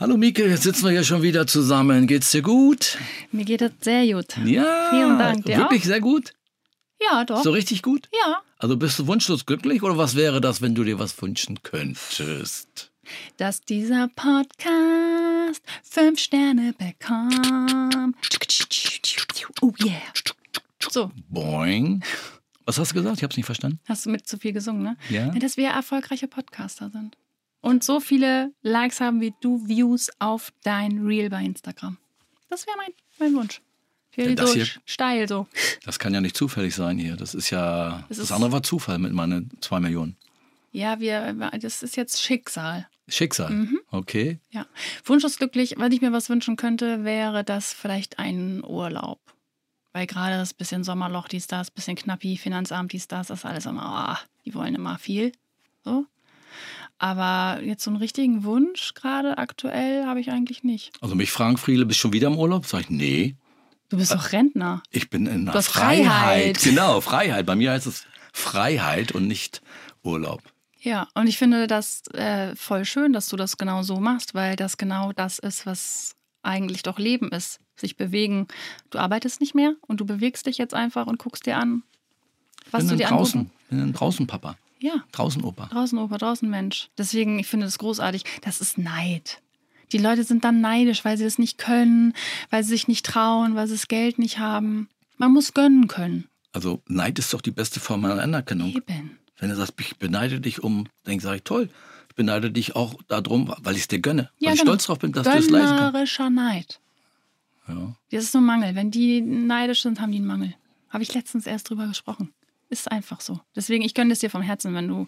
Hallo Mieke, jetzt sitzen wir hier schon wieder zusammen. Geht's dir gut? Mir geht es sehr gut. Ja. Vielen Dank. Dir Wirklich auch? sehr gut? Ja, doch. So richtig gut? Ja. Also bist du wunschlos glücklich oder was wäre das, wenn du dir was wünschen könntest? Dass dieser Podcast fünf Sterne bekommt. Oh yeah. So, Boing. Was hast du gesagt? Ich hab's nicht verstanden. hast du mit zu viel gesungen, ne? Ja. Dass wir erfolgreiche Podcaster sind. Und so viele Likes haben wie du Views auf dein Reel bei Instagram. Das wäre mein, mein Wunsch. Ja, das so hier- steil so. Das kann ja nicht zufällig sein hier. Das ist ja. Es das ist- andere war Zufall mit meinen zwei Millionen. Ja, wir, das ist jetzt Schicksal. Schicksal. Mhm. Okay. Ja. Wunschlos glücklich, wenn ich mir was wünschen könnte, wäre das vielleicht ein Urlaub. Weil gerade das bisschen Sommerloch, dies, das, bisschen knappi, Finanzamt, dies, das, das ist alles immer, ah, die wollen immer viel. So. Aber jetzt so einen richtigen Wunsch gerade aktuell habe ich eigentlich nicht. Also mich fragen viele, bist du schon wieder im Urlaub? Sag ich, nee. Du bist doch Rentner. Ich bin in der Freiheit. Freiheit. Genau, Freiheit. Bei mir heißt es Freiheit und nicht Urlaub. Ja, und ich finde das äh, voll schön, dass du das genau so machst, weil das genau das ist, was eigentlich doch Leben ist. Sich bewegen. Du arbeitest nicht mehr und du bewegst dich jetzt einfach und guckst dir an, was bin du dir draußen, angucken. bin draußen Papa, Ja, draußen Opa. draußen Opa, draußen Mensch. Deswegen, ich finde das großartig. Das ist Neid. Die Leute sind dann neidisch, weil sie das nicht können, weil sie sich nicht trauen, weil sie das Geld nicht haben. Man muss gönnen können. Also Neid ist doch die beste Form einer Anerkennung. Eben. Wenn du sagst, ich beneide dich um, dann sage ich toll. Ich beneide dich auch darum, weil ich es dir gönne. weil ich genau. stolz drauf bin, dass du es leisten kannst. Gönnerischer Neid. Ja. Das ist nur ein Mangel. Wenn die neidisch sind, haben die einen Mangel. Habe ich letztens erst drüber gesprochen. Ist einfach so. Deswegen, ich gönne es dir vom Herzen, wenn du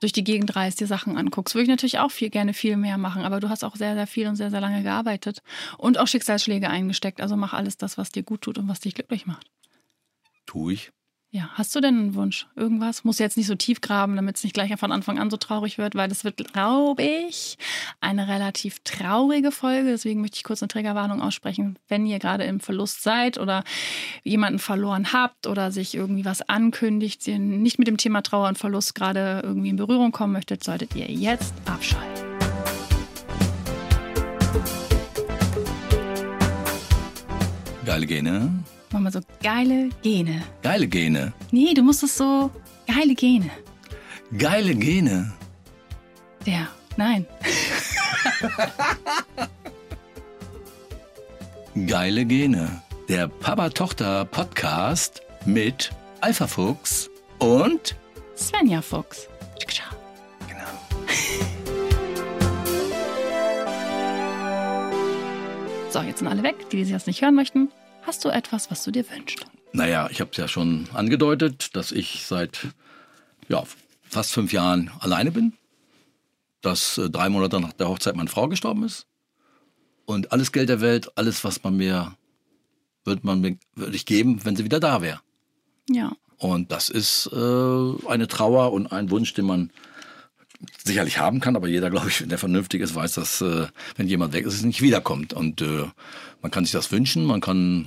durch die Gegend reist, dir Sachen anguckst. Würde ich natürlich auch viel gerne viel mehr machen, aber du hast auch sehr, sehr viel und sehr, sehr lange gearbeitet und auch Schicksalsschläge eingesteckt. Also mach alles das, was dir gut tut und was dich glücklich macht. Tu ich. Ja, hast du denn einen Wunsch? Irgendwas? Muss jetzt nicht so tief graben, damit es nicht gleich von Anfang an so traurig wird, weil das wird, glaube ich, eine relativ traurige Folge. Deswegen möchte ich kurz eine Trägerwarnung aussprechen. Wenn ihr gerade im Verlust seid oder jemanden verloren habt oder sich irgendwie was ankündigt, ihr nicht mit dem Thema Trauer und Verlust gerade irgendwie in Berührung kommen möchtet, solltet ihr jetzt abschalten. Geile Gene. Mach mal so geile Gene. Geile Gene. Nee, du musst es so geile Gene. Geile Gene. Der. Nein. Geile Gene. Der Papa-Tochter-Podcast mit Alpha Fuchs und Svenja Fuchs. genau. So, jetzt sind alle weg, die, die das nicht hören möchten. Hast du etwas, was du dir wünschst? Naja, ich habe es ja schon angedeutet, dass ich seit ja, fast fünf Jahren alleine bin. Dass äh, drei Monate nach der Hochzeit meine Frau gestorben ist. Und alles Geld der Welt, alles, was man mir, würde man mir, würde ich geben, wenn sie wieder da wäre. Ja. Und das ist äh, eine Trauer und ein Wunsch, den man sicherlich haben kann, aber jeder, glaube ich, der vernünftig ist, weiß, dass äh, wenn jemand weg ist, es nicht wiederkommt. Und äh, man kann sich das wünschen, man kann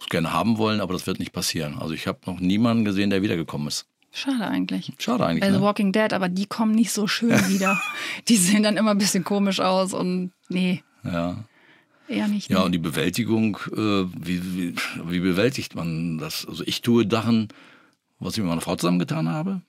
es gerne haben wollen, aber das wird nicht passieren. Also ich habe noch niemanden gesehen, der wiedergekommen ist. Schade eigentlich. Schade eigentlich. Bei The Ne? Walking Dead, aber die kommen nicht so schön wieder. die sehen dann immer ein bisschen komisch aus und nee, Ja. eher nicht. ja, nee. und die Bewältigung, äh, wie, wie, wie bewältigt man das? Also ich tue Sachen, was ich mit meiner Frau zusammengetan habe.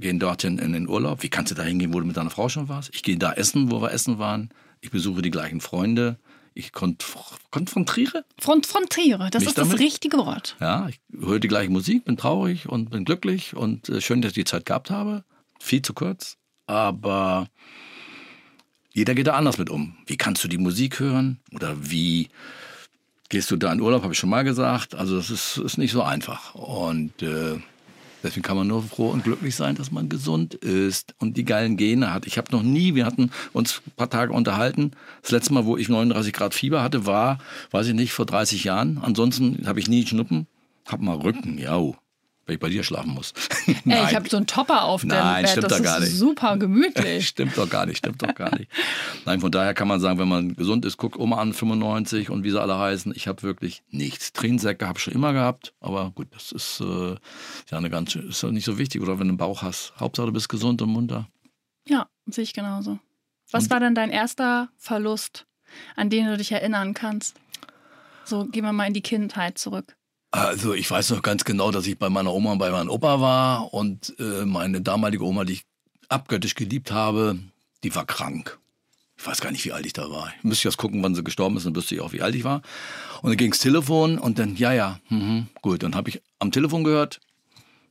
Gehen dorthin in den Urlaub. Wie kannst du da hingehen, wo du mit deiner Frau schon warst? Ich gehe da essen, wo wir essen waren. Ich besuche die gleichen Freunde. Ich konf konfrontiere. Front frontiere, das ist das damit? richtige Wort. Ja, ich höre die gleiche Musik, bin traurig und bin glücklich und äh, schön, dass ich die Zeit gehabt habe. Viel zu kurz, aber jeder geht da anders mit um. Wie kannst du die Musik hören? Oder wie gehst du da in Urlaub, habe ich schon mal gesagt. Also das ist, ist nicht so einfach. Und äh, deswegen kann man nur froh und glücklich sein, dass man gesund ist und die geilen Gene hat. Ich habe noch nie, wir hatten uns ein paar Tage unterhalten. Das letzte Mal, wo ich 39 Grad Fieber hatte, war, weiß ich nicht, vor 30 Jahren. Ansonsten habe ich nie Schnuppen. Hab mal Rücken, ja. Wenn ich bei dir schlafen muss. Ey, ich habe so einen Topper auf dem Nein, Bett, stimmt das doch gar ist nicht. super gemütlich. Stimmt doch gar nicht, stimmt doch gar nicht. Nein, von daher kann man sagen, wenn man gesund ist, guck Oma an, 95 und wie sie alle heißen. Ich habe wirklich nichts. Tränensäcke habe ich schon immer gehabt, aber gut, das ist äh, ja eine ganz, ist nicht so wichtig, oder wenn du einen Bauch hast. Hauptsache du bist gesund und munter. Ja, sehe ich genauso. Was Und- war denn dein erster Verlust an denen du dich erinnern kannst? So, gehen wir mal in die Kindheit zurück. Also ich weiß noch ganz genau, dass ich bei meiner Oma und bei meinem Opa war und äh, meine damalige Oma, die ich abgöttisch geliebt habe, die war krank. Ich weiß gar nicht, wie alt ich da war. Ich müsste jetzt gucken, wann sie gestorben ist, dann wüsste ich auch, wie alt ich war. Und dann ging's Telefon und dann, ja, ja, mh, gut. Dann habe ich am Telefon gehört,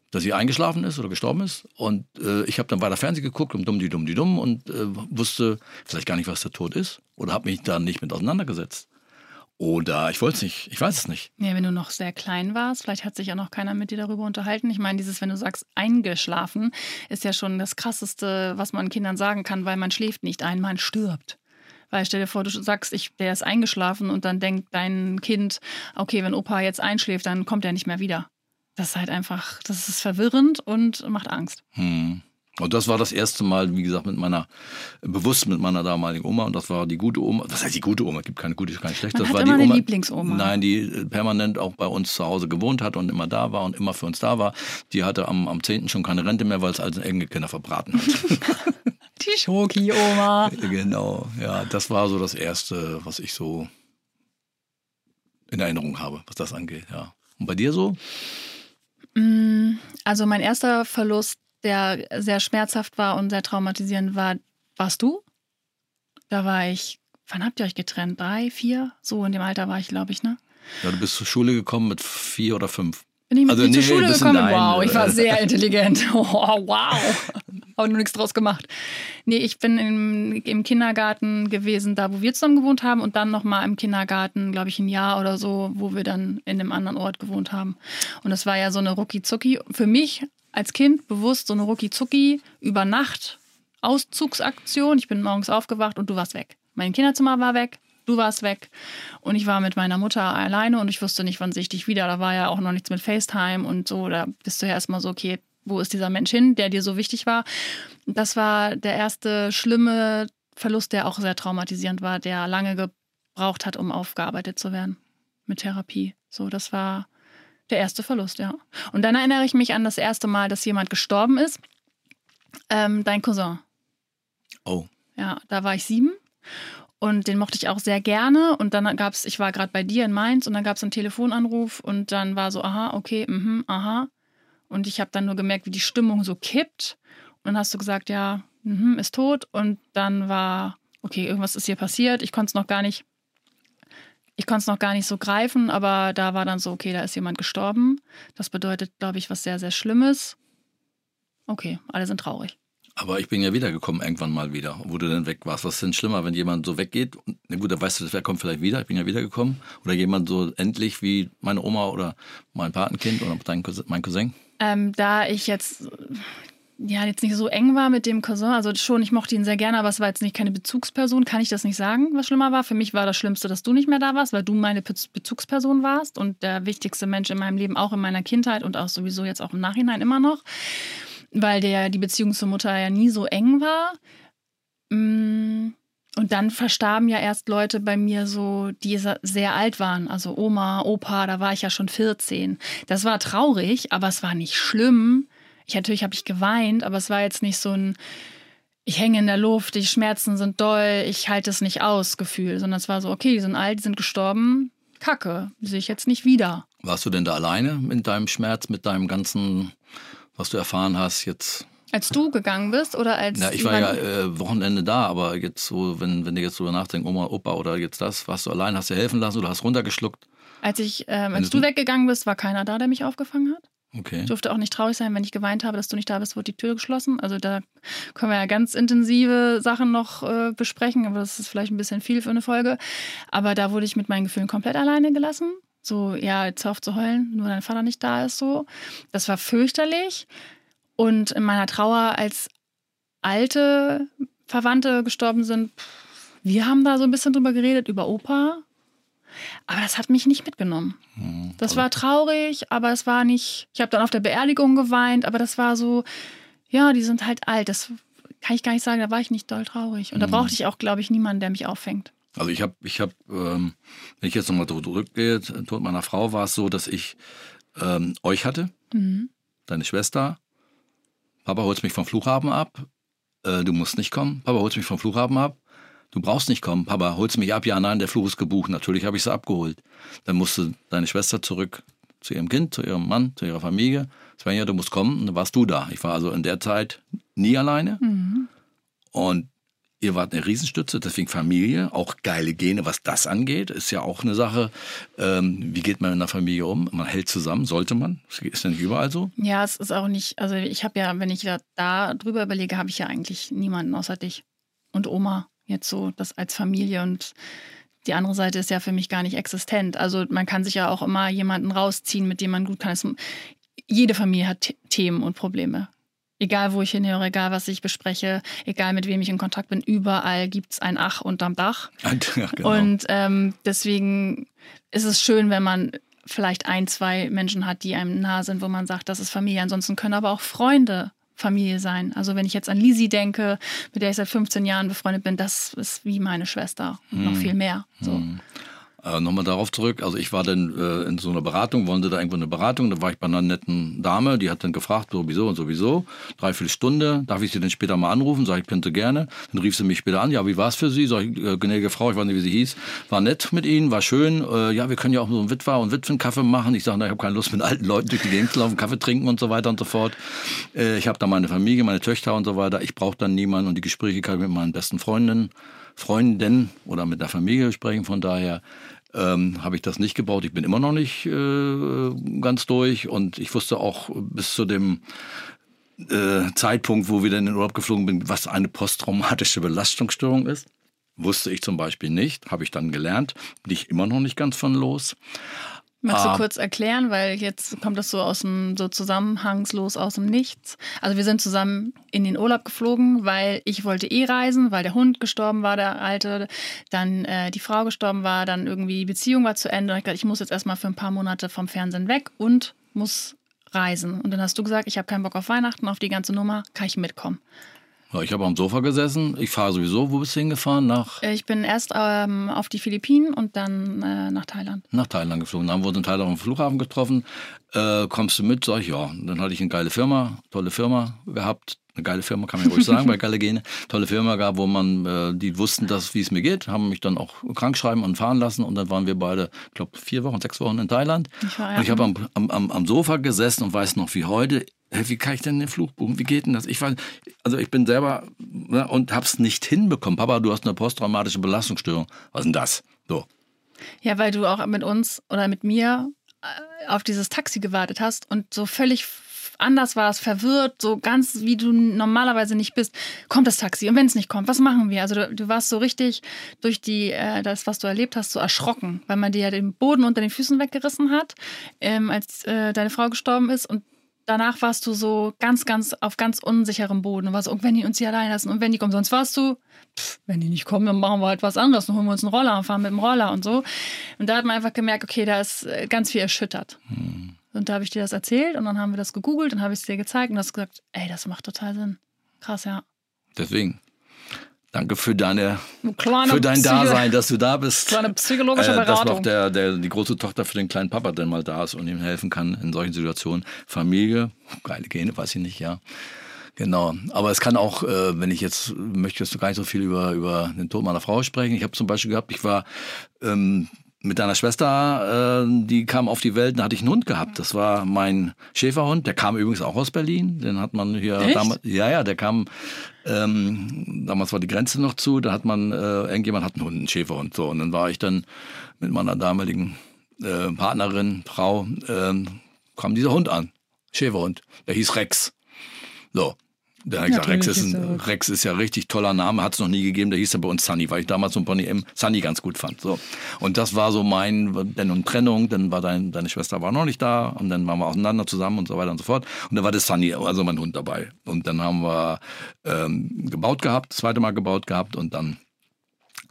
dass sie eingeschlafen ist oder gestorben ist. Und äh, ich habe dann weiter Fernsehen geguckt und dumm die dumm die dumm und äh, wusste vielleicht gar nicht, was der Tod ist. Oder habe mich da nicht mit auseinandergesetzt. Oder ich wollte es nicht, ich weiß es nicht. Ja, wenn du noch sehr klein warst, vielleicht hat sich auch noch keiner mit dir darüber unterhalten. Ich meine, dieses, wenn du sagst, eingeschlafen, ist ja schon das Krasseste, was man Kindern sagen kann, weil man schläft nicht ein, man stirbt. Weil stell dir vor, du sagst, ich, der ist eingeschlafen und dann denkt dein Kind, okay, wenn Opa jetzt einschläft, dann kommt er nicht mehr wieder. Das ist halt einfach, das ist verwirrend und macht Angst. Hm. Und das war das erste Mal, wie gesagt, mit meiner, bewusst mit meiner damaligen Oma. Und das war die gute Oma. Was heißt die gute Oma? Es gibt keine gute, keine schlechte. Man das war die eine Oma. Lieblingsoma. Nein, die äh, permanent auch bei uns zu Hause gewohnt hat und immer da war und immer für uns da war. Die hatte am, am 10. schon keine Rente mehr, weil es also Enkelkinder verbraten hat. Die Schoki-Oma. genau, ja. Das war so das Erste, was ich so in Erinnerung habe, was das angeht, ja. Und bei dir so? Mm, Also mein erster Verlust, der sehr schmerzhaft war und sehr traumatisierend war, warst du? Da war ich, wann habt ihr euch getrennt? Drei, vier? So in dem Alter war ich, glaube ich, ne? Ja, du bist zur Schule gekommen mit vier oder fünf. Bin ich mit Also, dir zur nee, Schule gekommen? deine, wow, ich war äh, sehr intelligent. Oh, wow. Habe nur nichts draus gemacht. Nee, ich bin im, im Kindergarten gewesen, da wo wir zusammen gewohnt haben und dann nochmal im Kindergarten, glaube ich, ein Jahr oder so, wo wir dann in einem anderen Ort gewohnt haben. Und das war ja so eine Rucki-Zucki. Für mich als Kind bewusst so eine Rucki-Zucki über Nacht Auszugsaktion. Ich bin morgens aufgewacht und du warst weg. Mein Kinderzimmer war weg, du warst weg und ich war mit meiner Mutter alleine und ich wusste nicht, wann sehe ich dich wieder. Da war ja auch noch nichts mit FaceTime und so. Da bist du ja erstmal so, okay, wo ist dieser Mensch hin, der dir so wichtig war? Das war der erste schlimme Verlust, der auch sehr traumatisierend war, der lange gebraucht hat, um aufgearbeitet zu werden mit Therapie. So, das war der erste Verlust, ja. Und dann erinnere ich mich an das erste Mal, dass jemand gestorben ist. Ähm, dein Cousin. Oh. Ja, da war ich sieben und den mochte ich auch sehr gerne. Und dann gab es, ich war gerade bei dir in Mainz und dann gab es einen Telefonanruf und dann war so, aha, okay, mhm, aha. Und ich habe dann nur gemerkt, wie die Stimmung so kippt. Und dann hast du gesagt, ja, mhm, ist tot. Und dann war, okay, irgendwas ist hier passiert. Ich konnte es noch gar nicht, ich konnte es noch gar nicht so greifen, aber da war dann so, okay, da ist jemand gestorben. Das bedeutet, glaube ich, was sehr, sehr Schlimmes. Okay, alle sind traurig. Aber ich bin ja wiedergekommen irgendwann mal wieder, wo du denn weg warst. Was ist denn schlimmer, wenn jemand so weggeht? Na gut, dann weißt du, wer kommt vielleicht wieder. Ich bin ja wiedergekommen. Oder jemand so endlich wie meine Oma oder mein Patenkind oder dein Cousin, mein Cousin. Ähm, da ich jetzt ja jetzt nicht so eng war mit dem Cousin, also schon, ich mochte ihn sehr gerne, aber es war jetzt nicht keine Bezugsperson, kann ich das nicht sagen, was schlimmer war. Für mich war das Schlimmste, dass du nicht mehr da warst, weil du meine Be Bezugsperson warst und der wichtigste Mensch in meinem Leben, auch in meiner Kindheit und auch sowieso jetzt auch im Nachhinein immer noch, weil der die Beziehung zur Mutter ja nie so eng war. Mm, Und dann verstarben ja erst Leute bei mir so, die sehr alt waren. Also Oma, Opa, da war ich ja schon 14. Das war traurig, aber es war nicht schlimm. Ich natürlich habe ich geweint, aber es war jetzt nicht so ein ich hänge in der Luft, die Schmerzen sind doll, ich halte es nicht aus Gefühl, sondern es war so, okay, die sind alt, die sind gestorben, Kacke, die sehe ich jetzt nicht wieder. Warst du denn da alleine mit deinem Schmerz, mit deinem ganzen, was du erfahren hast jetzt? Als du gegangen bist oder als Ja, ich war ja äh, Wochenende da, aber jetzt so, wenn, wenn du jetzt drüber nachdenkst, Oma, Opa oder jetzt das, warst du allein, hast dir helfen lassen oder hast runtergeschluckt? als ich, ähm, als du- du weggegangen bist, war keiner da, der mich aufgefangen hat. Okay. Ich durfte auch nicht traurig sein, wenn ich geweint habe, dass du nicht da bist, wurde die Tür geschlossen. Also da können wir ja ganz intensive Sachen noch äh, besprechen, aber das ist vielleicht ein bisschen viel für eine Folge. Aber da wurde ich mit meinen Gefühlen komplett alleine gelassen. So, ja, jetzt auf zu heulen, nur dein Vater nicht da ist so. Das war fürchterlich. Und in meiner Trauer, als alte Verwandte gestorben sind, wir haben da so ein bisschen drüber geredet, über Opa. Aber das hat mich nicht mitgenommen. Das war traurig, aber es war nicht. Ich habe dann auf der Beerdigung geweint, aber das war so, ja, die sind halt alt. Das kann ich gar nicht sagen, da war ich nicht doll traurig. Und da Mhm. brauchte ich auch, glaube ich, niemanden, der mich auffängt. Also ich habe, ich habe, ähm, wenn ich jetzt nochmal zurückgehe, Tod meiner Frau war es so, dass ich ähm, euch hatte, Mhm. deine Schwester. Papa holt mich vom Flughafen ab. Äh, du musst nicht kommen. Papa holt mich vom Flughafen ab. Du brauchst nicht kommen. Papa, holst mich ab? Ja, nein, der Flug ist gebucht. Natürlich habe ich sie abgeholt. Dann musste deine Schwester zurück zu ihrem Kind, zu ihrem Mann, zu ihrer Familie. Svenja, du musst kommen. Und dann warst du da. Ich war also in der Zeit nie alleine. Mhm. Und ihr wart eine Riesenstütze, deswegen Familie, auch geile Gene, was das angeht, ist ja auch eine Sache. Ähm, wie geht man in einer Familie um? Man hält zusammen, sollte man? Ist ja nicht überall so? Ja, es ist auch nicht, also ich habe ja, wenn ich da, da drüber überlege, habe ich ja eigentlich niemanden außer dich und Oma jetzt so, das als Familie und die andere Seite ist ja für mich gar nicht existent. Also man kann sich ja auch immer jemanden rausziehen, mit dem man gut kann. Es, jede Familie hat Themen und Probleme. Egal, wo ich hinhöre, egal, was ich bespreche, egal, mit wem ich in Kontakt bin, überall gibt es ein Ach unterm Dach. Ja, genau. Und ähm, deswegen ist es schön, wenn man vielleicht ein, zwei Menschen hat, die einem nah sind, wo man sagt, das ist Familie. Ansonsten können aber auch Freunde Familie sein. Also wenn ich jetzt an Lisi denke, mit der ich seit 15 Jahren befreundet bin, das ist wie meine Schwester und hm. noch viel mehr. So. Hm. Äh, Nochmal darauf zurück. Also ich war dann äh, in so einer Beratung, wollte da irgendwo eine Beratung. Da war ich bei einer netten Dame, die hat dann gefragt, sowieso und sowieso. Dreiviertel Stunde. Darf ich sie denn später mal anrufen? Sag ich, könnte gerne. Dann rief sie mich später an. Ja, wie war es für Sie? Sag ich, äh, gnädige Frau, ich weiß nicht, wie sie hieß. War nett mit Ihnen, war schön. Äh, ja, wir können ja auch so einen Witwer- und Witwenkaffee machen. Ich sage, ich habe keine Lust, mit alten Leuten durch die Gegend zu laufen, Kaffee trinken und so weiter und so fort. Äh, ich habe da meine Familie, meine Töchter und so weiter. Ich brauche dann niemanden und die Gespräche kann ich mit meinen besten Freundinnen, Freundinnen oder mit der Familie sprechen. Von daher ähm, habe ich das nicht gebaut. Ich bin immer noch nicht äh, ganz durch und ich wusste auch bis zu dem äh, Zeitpunkt, wo wir dann in den Urlaub geflogen sind, was eine posttraumatische Belastungsstörung ist. Wusste ich zum Beispiel nicht, habe ich dann gelernt, bin ich immer noch nicht ganz von los. Magst du ah. kurz erklären, weil jetzt kommt das so aus dem so zusammenhangslos aus dem Nichts. Also wir sind zusammen in den Urlaub geflogen, weil ich wollte eh reisen, weil der Hund gestorben war, der alte, dann äh, die Frau gestorben war, dann irgendwie die Beziehung war zu Ende. Und ich dachte, ich muss jetzt erstmal für ein paar Monate vom Fernsehen weg und muss reisen. Und dann hast du gesagt, ich habe keinen Bock auf Weihnachten, auf die ganze Nummer, kann ich mitkommen. Ja, ich habe am Sofa gesessen. Ich fahre sowieso. Wo bist du hingefahren? Nach? Äh, ich bin erst ähm, auf die Philippinen und dann äh, nach Thailand. Nach Thailand geflogen. Dann haben wir uns in Thailand am Flughafen getroffen. Äh, kommst du mit? Sag ich, ja. Dann hatte ich eine geile Firma, tolle Firma gehabt. Eine geile Firma, kann man ruhig sagen, bei geile Gene. Tolle Firma gab, wo man, äh, die wussten, dass wie es mir geht, haben mich dann auch krank schreiben und fahren lassen. Und dann waren wir beide, ich glaube, vier Wochen, sechs Wochen in Thailand. Ich war, ja. Und ich habe am, am, am Sofa gesessen und weiß noch wie heute, wie kann ich denn den Fluch buchen? Wie geht denn das? Ich war, also ich bin selber ne, und hab's nicht hinbekommen. Papa, du hast eine posttraumatische Belastungsstörung. Was ist denn das? So. Ja, weil du auch mit uns oder mit mir äh, auf dieses Taxi gewartet hast und so völlig anders warst, verwirrt, so ganz wie du normalerweise nicht bist. Kommt das Taxi und wenn es nicht kommt, was machen wir? Also du, du warst so richtig durch die äh, das, was du erlebt hast, so erschrocken, weil man dir ja den Boden unter den Füßen weggerissen hat, ähm, als äh, deine Frau gestorben ist und danach warst du so ganz, ganz auf ganz unsicherem Boden und warst so, wenn die uns hier allein lassen und wenn die kommen, sonst warst du, pff, wenn die nicht kommen, dann machen wir halt was anderes, dann holen wir uns einen Roller und fahren mit dem Roller und so. Und da hat man einfach gemerkt, okay, da ist äh, ganz viel erschüttert. Hm. Und da habe ich dir das erzählt und dann haben wir das gegoogelt und habe ich es dir gezeigt und hast gesagt, ey, das macht total Sinn. Krass, ja. Deswegen. Danke für deine kleine für dein Psyche Dasein, dass du da bist. Kleine psychologische Beratung. Äh, dass auch der, der, die große Tochter für den kleinen Papa dann mal da ist und ihm helfen kann in solchen Situationen. Familie, geile Gene, weiß ich nicht, ja. Genau. Aber es kann auch, äh, wenn ich jetzt möchte, jetzt gar nicht so viel über, über den Tod meiner Frau sprechen. Ich habe zum Beispiel gehabt, ich war ähm, mit deiner Schwester, äh, die kam auf die Welt, da hatte ich einen Hund gehabt. Das war mein Schäferhund. Der kam übrigens auch aus Berlin. Den hat man hier damals. Ja, ja, der kam. Ähm, damals war die Grenze noch zu. Da hat man, äh, irgendjemand hat einen Hund, einen Schäferhund. So, und dann war ich dann mit meiner damaligen äh, Partnerin, Frau, äh, kam dieser Hund an. Schäferhund. Der hieß Rex. So, der gesagt, Rex ist, ein, Rex ist ja richtig toller Name, hat es noch nie gegeben. Der hieß ja bei uns Sunny, weil ich damals so ein Pony M Sunny ganz gut fand. So. Und das war so mein, dann um Trennung, dann war dein, deine Schwester war noch nicht da und dann waren wir auseinander zusammen und so weiter und so fort. Und dann war das Sunny, also mein Hund dabei. Und dann haben wir ähm, gebaut gehabt, das zweite Mal gebaut gehabt und dann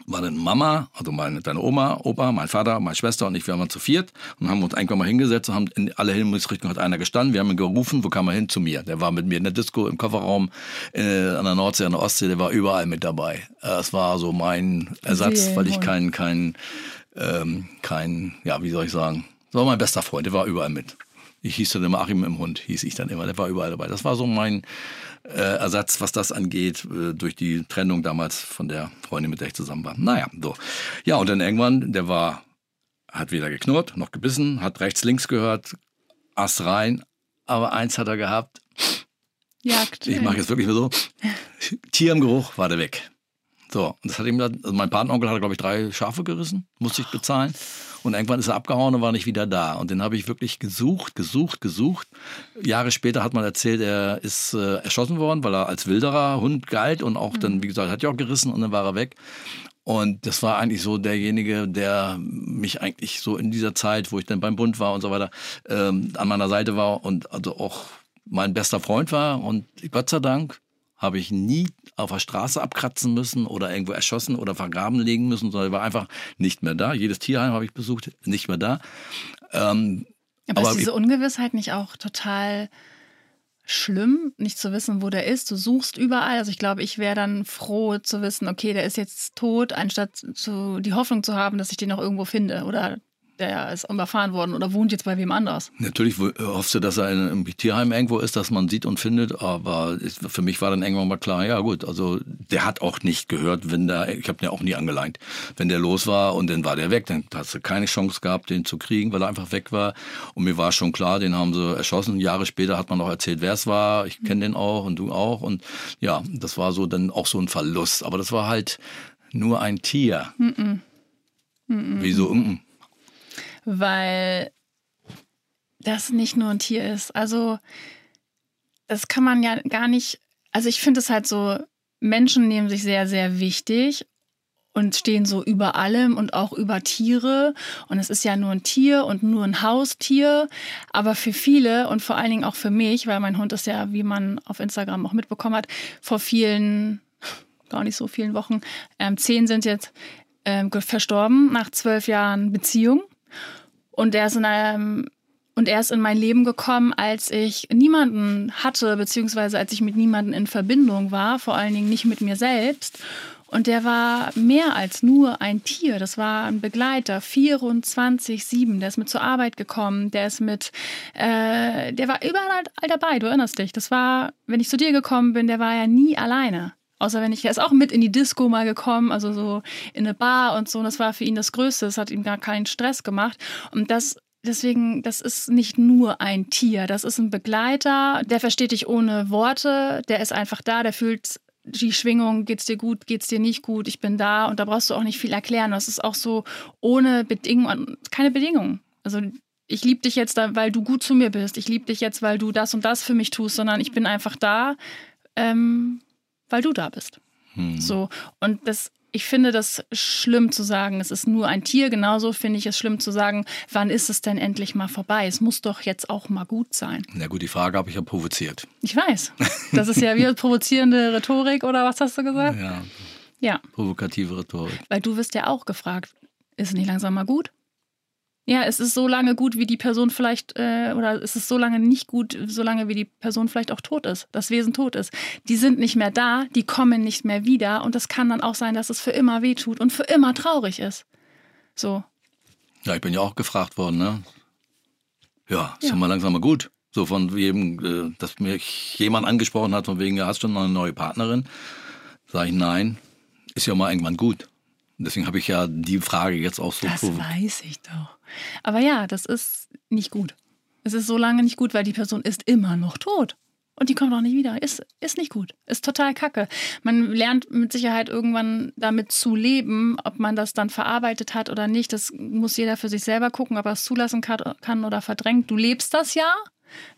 war dann Mama, also meine, deine Oma, Opa, mein Vater, meine Schwester und ich, wir waren zu viert und haben uns irgendwann mal hingesetzt und haben in alle Himmelsrichtungen hat einer gestanden. Wir haben ihn gerufen, wo kam er hin? Zu mir. Der war mit mir in der Disco, im Kofferraum, äh, an der Nordsee, an der Ostsee, der war überall mit dabei. Das war so mein Ersatz, weil ich kein, kein, ähm, kein, ja, wie soll ich sagen, das war mein bester Freund, der war überall mit. Ich hieß dann immer Achim im Hund, hieß ich dann immer. Der war überall dabei. Das war so mein äh, Ersatz, was das angeht, äh, durch die Trennung damals von der Freundin, mit der ich zusammen war. Naja, so. Ja, und dann irgendwann, der war, hat weder geknurrt noch gebissen, hat rechts, links gehört, Ast rein. Aber eins hat er gehabt. Jagd. Ich mache jetzt wirklich nur so. Tier im Geruch war der weg. So, und das hat ihm dann, also mein Patenonkel hatte, glaube ich, drei Schafe gerissen, musste ich bezahlen. Und irgendwann ist er abgehauen und war nicht wieder da. Und den habe ich wirklich gesucht, gesucht, gesucht. Jahre später hat man erzählt, er ist äh, erschossen worden, weil er als wilderer Hund galt und auch dann, wie gesagt, hat ja auch gerissen und dann war er weg. Und das war eigentlich so derjenige, der mich eigentlich so in dieser Zeit, wo ich dann beim Bund war und so weiter, ähm, an meiner Seite war und also auch mein bester Freund war. Und Gott sei Dank habe ich nie auf der Straße abkratzen müssen oder irgendwo erschossen oder vergraben legen müssen, sondern er war einfach nicht mehr da. Jedes Tierheim habe ich besucht, nicht mehr da. Ähm, aber, aber ist diese Ungewissheit nicht auch total schlimm, nicht zu wissen, wo der ist? Du suchst überall. Also ich glaube, ich wäre dann froh zu wissen, okay, der ist jetzt tot, anstatt zu, die Hoffnung zu haben, dass ich den noch irgendwo finde oder der ist überfahren worden oder wohnt jetzt bei wem anders. Natürlich hoffst du, dass er in einem Tierheim irgendwo ist, dass man sieht und findet, aber für mich war dann irgendwann mal klar, ja gut, also der hat auch nicht gehört, wenn der, ich habe den ja auch nie angeleint, wenn der los war und dann war der weg, dann hast du keine Chance gehabt, den zu kriegen, weil er einfach weg war und mir war schon klar, den haben sie erschossen. Jahre später hat man noch erzählt, wer es war, ich kenne den auch und du auch und ja, das war so dann auch so ein Verlust, aber das war halt nur ein Tier. Mm -mm. Mm Wieso? Mm weil das nicht nur ein Tier ist. Also das kann man ja gar nicht, also ich finde es halt so, Menschen nehmen sich sehr, sehr wichtig und stehen so über allem und auch über Tiere. Und es ist ja nur ein Tier und nur ein Haustier. Aber für viele und vor allen Dingen auch für mich, weil mein Hund ist ja, wie man auf Instagram auch mitbekommen hat, vor vielen, gar nicht so vielen Wochen, ähm, zehn sind jetzt ähm, verstorben nach zwölf Jahren Beziehung. Und er ist in einem und er ist in mein Leben gekommen, als ich niemanden hatte, beziehungsweise als ich mit niemanden in Verbindung war, vor allen Dingen nicht mit mir selbst. Und der war mehr als nur ein Tier. Das war ein Begleiter, 24-7. Der ist mit zur Arbeit gekommen. Der ist mit, äh, der war überall dabei. Du erinnerst dich. Das war, wenn ich zu dir gekommen bin, der war ja nie alleine. Außer wenn ich, er ist auch mit in die Disco mal gekommen, also so in eine Bar und so. Und das war für ihn das Größte. Das hat ihm gar keinen Stress gemacht. Und das Deswegen, das ist nicht nur ein Tier, das ist ein Begleiter, der versteht dich ohne Worte, der ist einfach da, der fühlt die Schwingung, geht's dir gut, geht's dir nicht gut, ich bin da und da brauchst du auch nicht viel erklären. Das ist auch so ohne Bedingungen, keine Bedingungen. Also ich liebe dich jetzt, weil du gut zu mir bist. Ich liebe dich jetzt, weil du das und das für mich tust, sondern ich bin einfach da. Ähm, weil du da bist. Hm. So. Und das, ich finde das schlimm zu sagen, es ist nur ein Tier. Genauso finde ich es schlimm zu sagen, wann ist es denn endlich mal vorbei? Es muss doch jetzt auch mal gut sein. Na gut, die Frage habe ich ja provoziert. Ich weiß. Das ist ja wie provozierende Rhetorik oder was hast du gesagt? Ja. Ja. Provokative Rhetorik. Weil du wirst ja auch gefragt, ist es nicht langsam mal gut? Ja, es ist so lange gut, wie die Person vielleicht, äh, oder es ist so lange nicht gut, so lange wie die Person vielleicht auch tot ist, das Wesen tot ist. Die sind nicht mehr da, die kommen nicht mehr wieder und es kann dann auch sein, dass es für immer wehtut und für immer traurig ist. So. Ja, ich bin ja auch gefragt worden, ne? Ja, ist ja, ja mal langsam mal gut. So von jedem, äh, dass mich jemand angesprochen hat, von wegen, ja, hast du noch eine neue Partnerin? Sag ich, nein, ist ja mal irgendwann gut. Deswegen habe ich ja die Frage jetzt auch so. Das weiß ich doch. Aber ja, das ist nicht gut. Es ist so lange nicht gut, weil die Person ist immer noch tot. Und die kommt auch nicht wieder. Ist, ist nicht gut. Ist total kacke. Man lernt mit Sicherheit irgendwann damit zu leben, ob man das dann verarbeitet hat oder nicht. Das muss jeder für sich selber gucken, ob er es zulassen kann oder verdrängt. Du lebst das ja.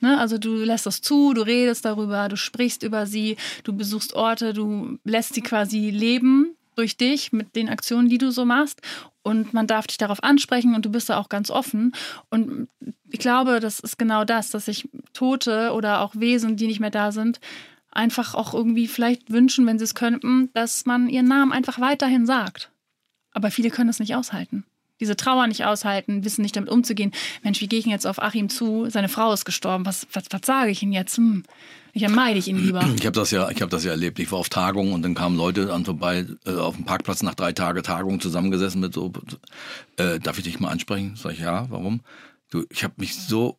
Ne? Also du lässt das zu, du redest darüber, du sprichst über sie, du besuchst Orte, du lässt sie quasi leben durch dich mit den Aktionen, die du so machst. Und man darf dich darauf ansprechen und du bist da auch ganz offen. Und ich glaube, das ist genau das, dass sich Tote oder auch Wesen, die nicht mehr da sind, einfach auch irgendwie vielleicht wünschen, wenn sie es könnten, dass man ihren Namen einfach weiterhin sagt. Aber viele können es nicht aushalten. Diese Trauer nicht aushalten, wissen nicht damit umzugehen. Mensch, wie gehe ich jetzt auf Achim zu? Seine Frau ist gestorben. Was, was, was sage ich ihm jetzt? Hm. Ich meide ich ihn lieber. Ich habe das ja, ich das ja erlebt. Ich war auf Tagungen und dann kamen Leute an vorbei äh, auf dem Parkplatz nach drei Tagen Tagung zusammengesessen mit so. Äh, darf ich dich mal ansprechen? Sag ich ja. Warum? Du, ich habe mich so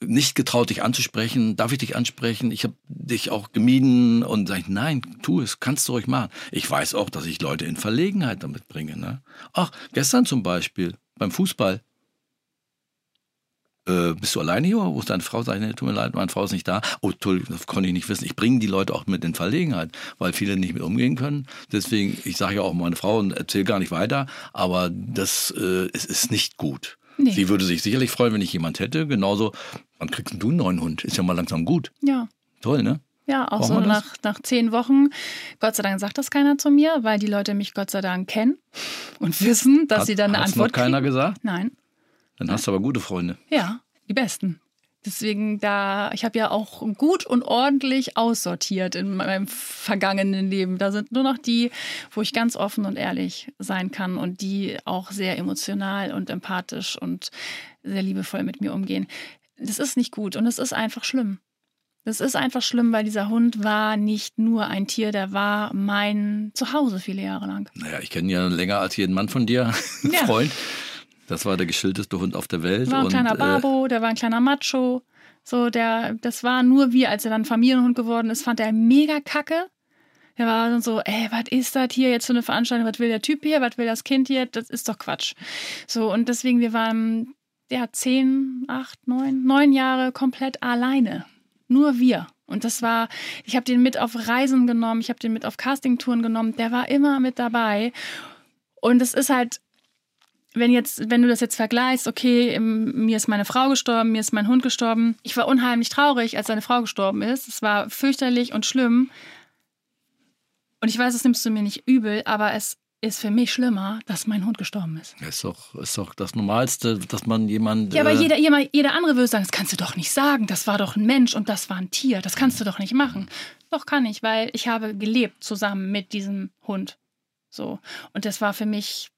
nicht getraut, dich anzusprechen. Darf ich dich ansprechen? Ich habe dich auch gemieden und sage, nein, tu es, kannst du ruhig machen. Ich weiß auch, dass ich Leute in Verlegenheit damit bringe. Ne? Ach, gestern zum Beispiel beim Fußball. Äh, bist du alleine hier? Wo ist deine Frau? Sag ich, nee, tut mir leid, meine Frau ist nicht da. Oh, toll, das konnte ich nicht wissen. Ich bringe die Leute auch mit in Verlegenheit, weil viele nicht mit umgehen können. Deswegen, ich sage ja auch meine Frau und erzähle gar nicht weiter, aber das äh, es ist nicht gut. Nee. Sie würde sich sicherlich freuen, wenn ich jemand hätte. Genauso, wann kriegst du einen neuen Hund? Ist ja mal langsam gut. Ja. Toll, ne? Ja, auch Brauchen so nach, nach zehn Wochen. Gott sei Dank sagt das keiner zu mir, weil die Leute mich Gott sei Dank kennen und wissen, dass Hat, sie dann eine Antwort noch keiner kriegen. gesagt? Nein. Dann hast du aber gute Freunde. Ja, die besten. Deswegen da, ich habe ja auch gut und ordentlich aussortiert in meinem vergangenen Leben. Da sind nur noch die, wo ich ganz offen und ehrlich sein kann und die auch sehr emotional und empathisch und sehr liebevoll mit mir umgehen. Das ist nicht gut und es ist einfach schlimm. Das ist einfach schlimm, weil dieser Hund war nicht nur ein Tier, der war mein Zuhause viele Jahre lang. Naja, ich kenne ja länger als jeden Mann von dir, ja. Freund. Das war der geschildeste Hund auf der Welt. War ein und, kleiner Babo, äh, der war ein kleiner Macho. So, der, das war nur wie, als er dann Familienhund geworden ist, fand er mega kacke. Er war dann so, ey, was ist das hier jetzt für eine Veranstaltung? Was will der Typ hier? Was will das Kind hier? Das ist doch Quatsch. So, und deswegen, wir waren ja zehn, acht, neun, neun Jahre komplett alleine. Nur wir. Und das war, ich habe den mit auf Reisen genommen, ich habe den mit auf Castingtouren genommen, der war immer mit dabei. Und es ist halt wenn jetzt, wenn du das jetzt vergleichst, okay, mir ist meine Frau gestorben, mir ist mein Hund gestorben. Ich war unheimlich traurig, als seine Frau gestorben ist. Es war fürchterlich und schlimm. Und ich weiß, das nimmst du mir nicht übel, aber es ist für mich schlimmer, dass mein Hund gestorben ist. Ist doch, ist doch das Normalste, dass man jemand. Ja, aber äh, jeder, jeder, jeder andere würde sagen, das kannst du doch nicht sagen. Das war doch ein Mensch und das war ein Tier. Das kannst du doch nicht machen. Doch kann ich, weil ich habe gelebt zusammen mit diesem Hund. So. Und das war für mich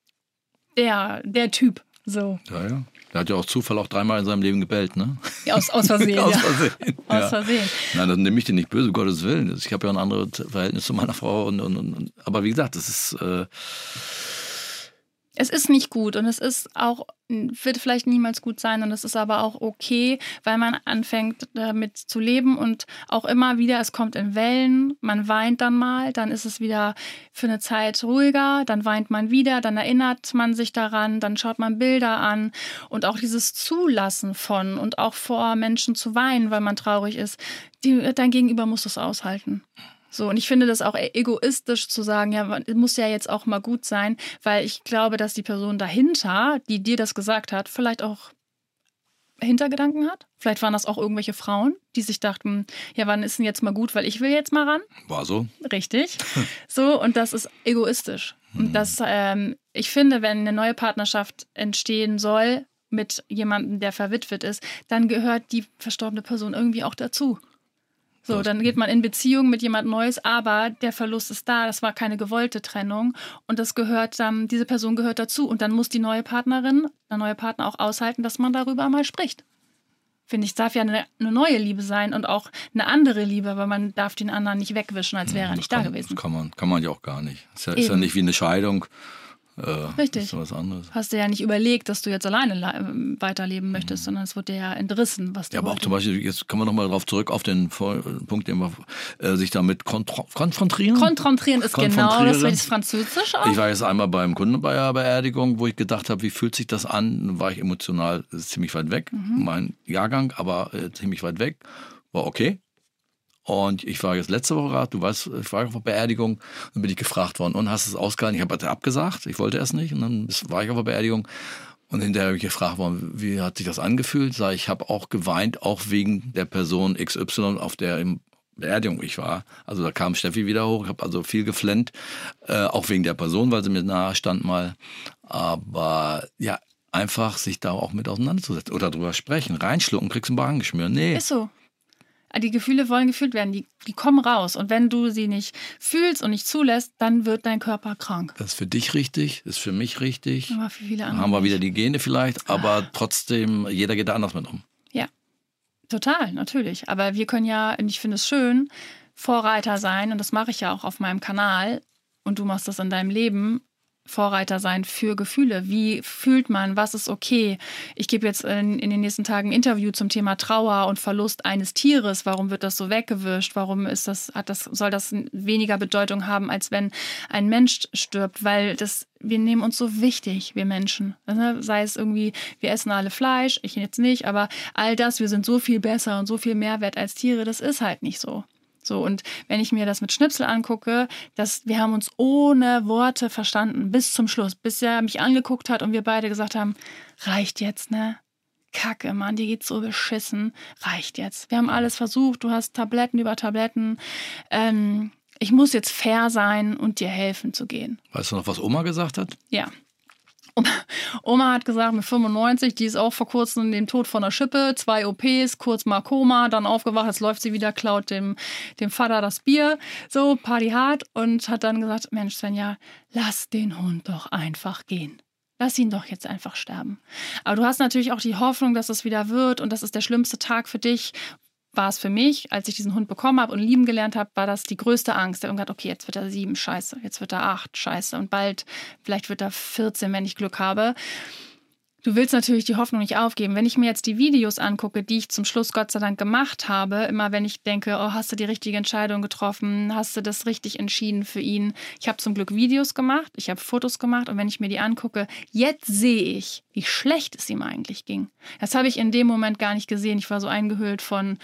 der, der Typ. So. Ja, ja. Der hat ja auch Zufall auch dreimal in seinem Leben gebellt, ne? Ja, aus, aus Versehen. aus Versehen. Ja. Aus Versehen. Nein, das nehme ich dir nicht böse, um Gottes Willen. Ich habe ja ein anderes Verhältnis zu meiner Frau. Und, und, und aber wie gesagt, das ist. Äh, es ist nicht gut und es ist auch, wird vielleicht niemals gut sein und es ist aber auch okay, weil man anfängt damit zu leben und auch immer wieder, es kommt in Wellen, man weint dann mal, dann ist es wieder für eine Zeit ruhiger, dann weint man wieder, dann erinnert man sich daran, dann schaut man Bilder an und auch dieses Zulassen von und auch vor Menschen zu weinen, weil man traurig ist, die, dein Gegenüber muss das aushalten. So, und ich finde das auch e-, egoistisch zu sagen, ja, muss ja jetzt auch mal gut sein, weil ich glaube, dass die Person dahinter, die dir das gesagt hat, vielleicht auch Hintergedanken hat. Vielleicht waren das auch irgendwelche Frauen, die sich dachten, ja, wann ist denn jetzt mal gut, weil ich will jetzt mal ran. War so. Richtig. So, und das ist egoistisch. Und hm. das, ähm, ich finde, wenn eine neue Partnerschaft entstehen soll mit jemandem, der verwitwet ist, dann gehört die verstorbene Person irgendwie auch dazu. So, dann geht man in Beziehung mit jemand Neues, aber der Verlust ist da. Das war keine gewollte Trennung und das gehört dann, diese Person gehört dazu und dann muss die neue Partnerin, der neue Partner auch aushalten, dass man darüber mal spricht. Finde ich, darf ja eine, eine, neue Liebe sein und auch eine andere Liebe, aber man darf den anderen nicht wegwischen, als wäre er nicht kann, da gewesen. Das kann man, kann man ja auch gar nicht. Ist ja, ist ja nicht wie eine Scheidung. Äh, Richtig. was anderes. Hast du ja nicht überlegt, dass du jetzt alleine weiterleben möchtest, mhm. sondern es wurde dir ja entrissen, was du Ja, aber auch zum Beispiel, jetzt kommen wir nochmal darauf zurück, auf den Punkt, den wir äh, sich damit konfrontieren. Konfrontieren ist genau das, ist Französisch auch. Ich war jetzt einmal beim Kunden bei der Beerdigung, wo ich gedacht habe, wie fühlt sich das an? Dann war ich emotional ziemlich weit weg, mhm. mein Jahrgang, aber äh, ziemlich weit weg. War okay. Und ich war jetzt letzte Woche, du weißt, ich war auf Beerdigung, dann bin ich gefragt worden, und hast es ausgehalten? Ich habe abgesagt, ich wollte es nicht. Und dann war ich auf der Beerdigung. Und hinterher habe ich gefragt worden, wie hat sich das angefühlt? Sag ich, habe auch geweint, auch wegen der Person XY, auf der im Beerdigung ich war. Also da kam Steffi wieder hoch, ich habe also viel geflennt, äh, auch wegen der Person, weil sie mir nahe stand mal. Aber ja, einfach sich da auch mit auseinanderzusetzen oder drüber sprechen, reinschlucken, kriegst du einen Magen geschmürt. Nee. Ist so. Ah, die Gefühle wollen gefühlt werden, die, die kommen raus. Und wenn du sie nicht fühlst und nicht zulässt, dann wird dein Körper krank. Das ist für dich richtig, ist für mich richtig. Aber für viele andere. Dann haben wir wieder die Gene vielleicht, aber ah. trotzdem, jeder geht da anders mit um. Ja, total, natürlich. Aber wir können ja, und ich finde es schön, Vorreiter sein, und das mache ich ja auch auf meinem Kanal, und du machst das in deinem Leben, Vorreiter sein für Gefühle. Wie fühlt man? Was ist okay? Ich gebe jetzt in, in, den nächsten Tagen ein Interview zum Thema Trauer und Verlust eines Tieres. Warum wird das so weggewischt? Warum ist das, hat das, soll das weniger Bedeutung haben, als wenn ein Mensch stirbt? Weil das, wir nehmen uns so wichtig, wir Menschen. Also sei es irgendwie, wir essen alle Fleisch, ich jetzt nicht, aber all das, wir sind so viel besser und so viel mehr wert als Tiere, das ist halt nicht so. So, und wenn ich mir das mit Schnipsel angucke, dass wir haben uns ohne Worte verstanden, bis zum Schluss, bis er mich angeguckt hat und wir beide gesagt haben, reicht jetzt, ne? Kacke, Mann, dir geht's so beschissen, reicht jetzt. Wir haben alles versucht, du hast Tabletten über Tabletten. Ähm, ich muss jetzt fair sein und dir helfen zu gehen. Weißt du noch, was Oma gesagt hat? Ja. Oma hat gesagt, mit 95, die ist auch vor kurzem dem Tod von der Schippe, zwei OPs, kurz mal Koma, dann aufgewacht, jetzt läuft sie wieder, klaut dem, dem Vater das Bier, so Party hart und hat dann gesagt, Mensch Svenja, lass den Hund doch einfach gehen. Lass ihn doch jetzt einfach sterben. Aber du hast natürlich auch die Hoffnung, dass es wieder wird und das ist der schlimmste Tag für dich, war es für mich, als ich diesen Hund bekommen habe und lieben gelernt habe, war das die größte Angst. Der gesagt, okay, jetzt wird er sieben, scheiße, jetzt wird er acht, scheiße und bald, vielleicht wird er 14, wenn ich Glück habe. Du willst natürlich die Hoffnung nicht aufgeben. Wenn ich mir jetzt die Videos angucke, die ich zum Schluss Gott sei Dank gemacht habe, immer wenn ich denke, oh, hast du die richtige Entscheidung getroffen, hast du das richtig entschieden für ihn. Ich habe zum Glück Videos gemacht, ich habe Fotos gemacht und wenn ich mir die angucke, jetzt sehe ich, wie schlecht es ihm eigentlich ging. Das habe ich in dem Moment gar nicht gesehen. Ich war so eingehüllt von,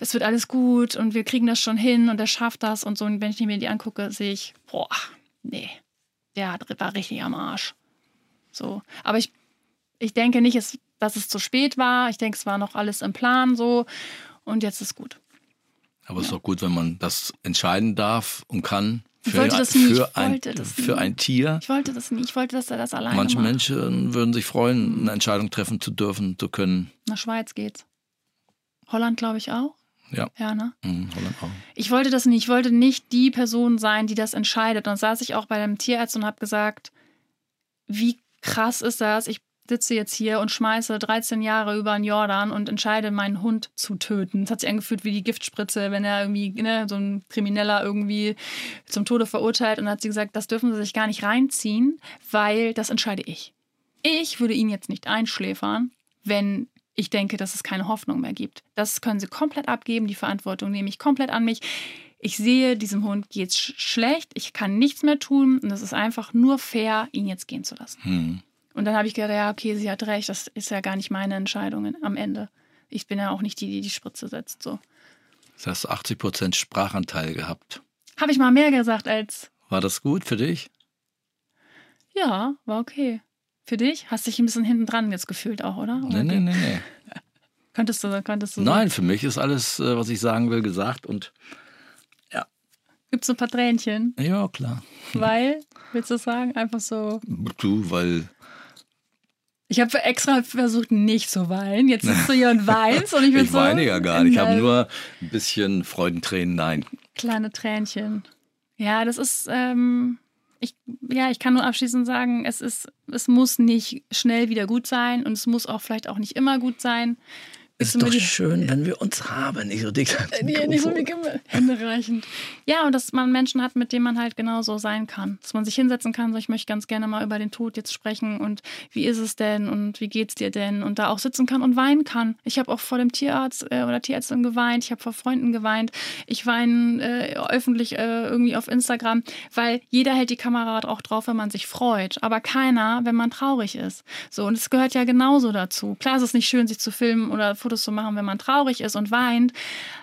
es wird alles gut und wir kriegen das schon hin und er schafft das und so. Und wenn ich mir die angucke, sehe ich, boah, nee, der war richtig am Arsch. So, aber ich ich denke nicht, dass es zu spät war. Ich denke, es war noch alles im Plan so und jetzt ist gut. Aber es ja. ist doch gut, wenn man das entscheiden darf und kann. Für, wollte das nie. Für, ein, das für ein Tier. Ich wollte das nie. Ich wollte, dass er das alleine Manche macht. Menschen würden sich freuen, eine Entscheidung treffen zu dürfen, zu können. Nach Schweiz geht's. Holland, glaube ich, auch. Ja. Ja, ne? Mhm, Holland auch. Ich wollte das nicht. Ich wollte nicht die Person sein, die das entscheidet. Und dann saß ich auch bei einem Tierarzt und habe gesagt, wie krass ist das? Ich sitze jetzt hier und schmeiße 13 Jahre über den Jordan und entscheide, meinen Hund zu töten. Das hat sich angefühlt wie die Giftspritze, wenn er irgendwie, ne, so ein Krimineller irgendwie zum Tode verurteilt. Und dann hat sie gesagt, das dürfen sie sich gar nicht reinziehen, weil das entscheide ich. Ich würde ihn jetzt nicht einschläfern, wenn ich denke, dass es keine Hoffnung mehr gibt. Das können sie komplett abgeben, die Verantwortung nehme ich komplett an mich. Ich sehe, diesem Hund geht es schlecht, ich kann nichts mehr tun und es ist einfach nur fair, ihn jetzt gehen zu lassen. Hm. Und dann habe ich gedacht, ja, okay, sie hat recht, das ist ja gar nicht meine Entscheidung am Ende. Ich bin ja auch nicht die, die die Spritze setzt. So. Das hast 80 Prozent Sprachanteil gehabt. Habe ich mal mehr gesagt als. War das gut für dich? Ja, war okay. Für dich? Hast dich ein bisschen hinten dran jetzt gefühlt auch, oder? Nee, nee, nee, nee. Könntest du, könntest du. Nein, für mich ist alles, äh, was ich sagen will, gesagt und ja. Gibt es ein paar Tränchen? Ja, klar. Weil, willst du sagen, einfach so. Du, weil ich habe extra versucht, nicht zu weinen. Jetzt sitzt du hier und weinst. Und ich ich so, weine ja gar nicht. Ich habe nur ein bisschen Freudentränen. Nein. Kleine Tränchen. Ja, das ist. Ähm, ich, ja, ich kann nur abschließend sagen, es, ist, es muss nicht schnell wieder gut sein und es muss auch vielleicht auch nicht immer gut sein. Es ist doch schön, wenn wir uns haben. Nicht so dick. Nee, nicht so wie Hände reichend. Ja, und dass man Menschen hat, mit denen man halt genauso sein kann. Dass man sich hinsetzen kann, so ich möchte ganz gerne mal über den Tod jetzt sprechen und wie ist es denn und wie geht's dir denn? Und da auch sitzen kann und weinen kann. Ich habe auch vor dem Tierarzt äh, oder Tierärztin geweint, ich habe vor Freunden geweint, ich weine äh, öffentlich äh, irgendwie auf Instagram, weil jeder hält die Kamera auch drauf, wenn man sich freut, aber keiner, wenn man traurig ist. So, und es gehört ja genauso dazu. Klar ist es nicht schön, sich zu filmen oder Fotos Fotos zu machen, wenn man traurig ist und weint.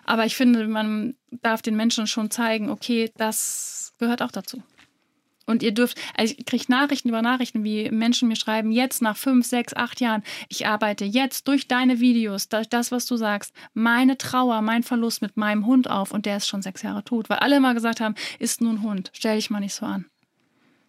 Aber ich finde, man darf den Menschen schon zeigen, okay, das gehört auch dazu. Und ihr dürft, also ich kriege Nachrichten über Nachrichten, wie Menschen mir schreiben, jetzt nach fünf, sechs, acht Jahren, ich arbeite jetzt durch deine Videos, durch das, was du sagst, meine Trauer, mein Verlust mit meinem Hund auf und der ist schon sechs Jahre tot. Weil alle immer gesagt haben, ist nur ein Hund, stell dich mal nicht so an.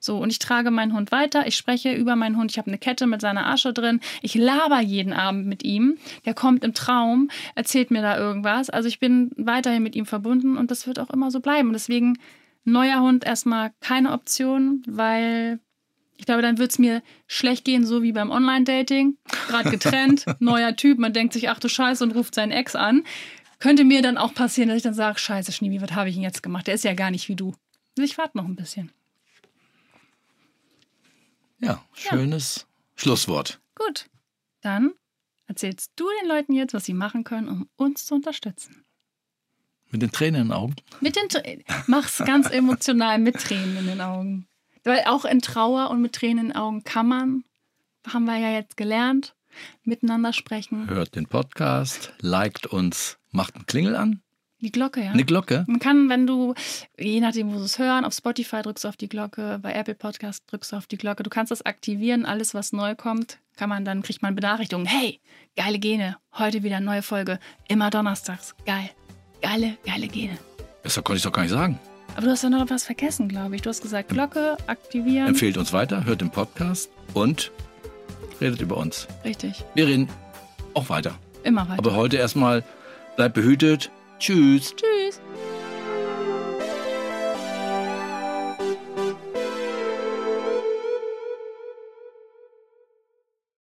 So, und ich trage meinen Hund weiter, ich spreche über meinen Hund, ich habe eine Kette mit seiner Asche drin, ich laber jeden Abend mit ihm, der kommt im Traum, erzählt mir da irgendwas. Also ich bin weiterhin mit ihm verbunden und das wird auch immer so bleiben. Und deswegen neuer Hund erstmal keine Option, weil ich glaube, dann wird es mir schlecht gehen, so wie beim Online-Dating. Gerade getrennt, neuer Typ, man denkt sich, ach du Scheiße, und ruft seinen Ex an. Könnte mir dann auch passieren, dass ich dann sage, scheiße, Schniebi, was habe ich denn jetzt gemacht? Der ist ja gar nicht wie du. Also ich warte noch ein bisschen. Ja, schönes Schlusswort. Gut, dann erzählst du den Leuten jetzt, was sie machen können, um uns zu unterstützen. Mit den Tränen in den Augen. Mit den Tr- Mach's ganz emotional mit Tränen in den Augen. Weil auch in Trauer und mit Tränen in den Augen kann man, haben wir ja jetzt gelernt, miteinander sprechen. Hört den Podcast, liked uns, macht einen Klingel an, Die Glocke, ja. eine Glocke. Man kann, wenn du, je nachdem, wo du es hören, auf Spotify drückst du auf die Glocke, bei Apple Podcast drückst du auf die Glocke. Du kannst das aktivieren, alles, was neu kommt, kann man dann, kriegt man Benachrichtigungen. Hey, geile Gene, heute wieder eine neue Folge, immer donnerstags. Geil. Geile, geile Gene. Besser konnte ich doch gar nicht sagen. Aber du hast ja noch was vergessen, glaube ich. Du hast gesagt, Glocke aktivieren. Empfehlt uns weiter, hört den Podcast und redet über uns. Richtig. Wir reden auch weiter. Immer weiter. Aber heute erstmal bleibt behütet. Tschüss. Tschüss.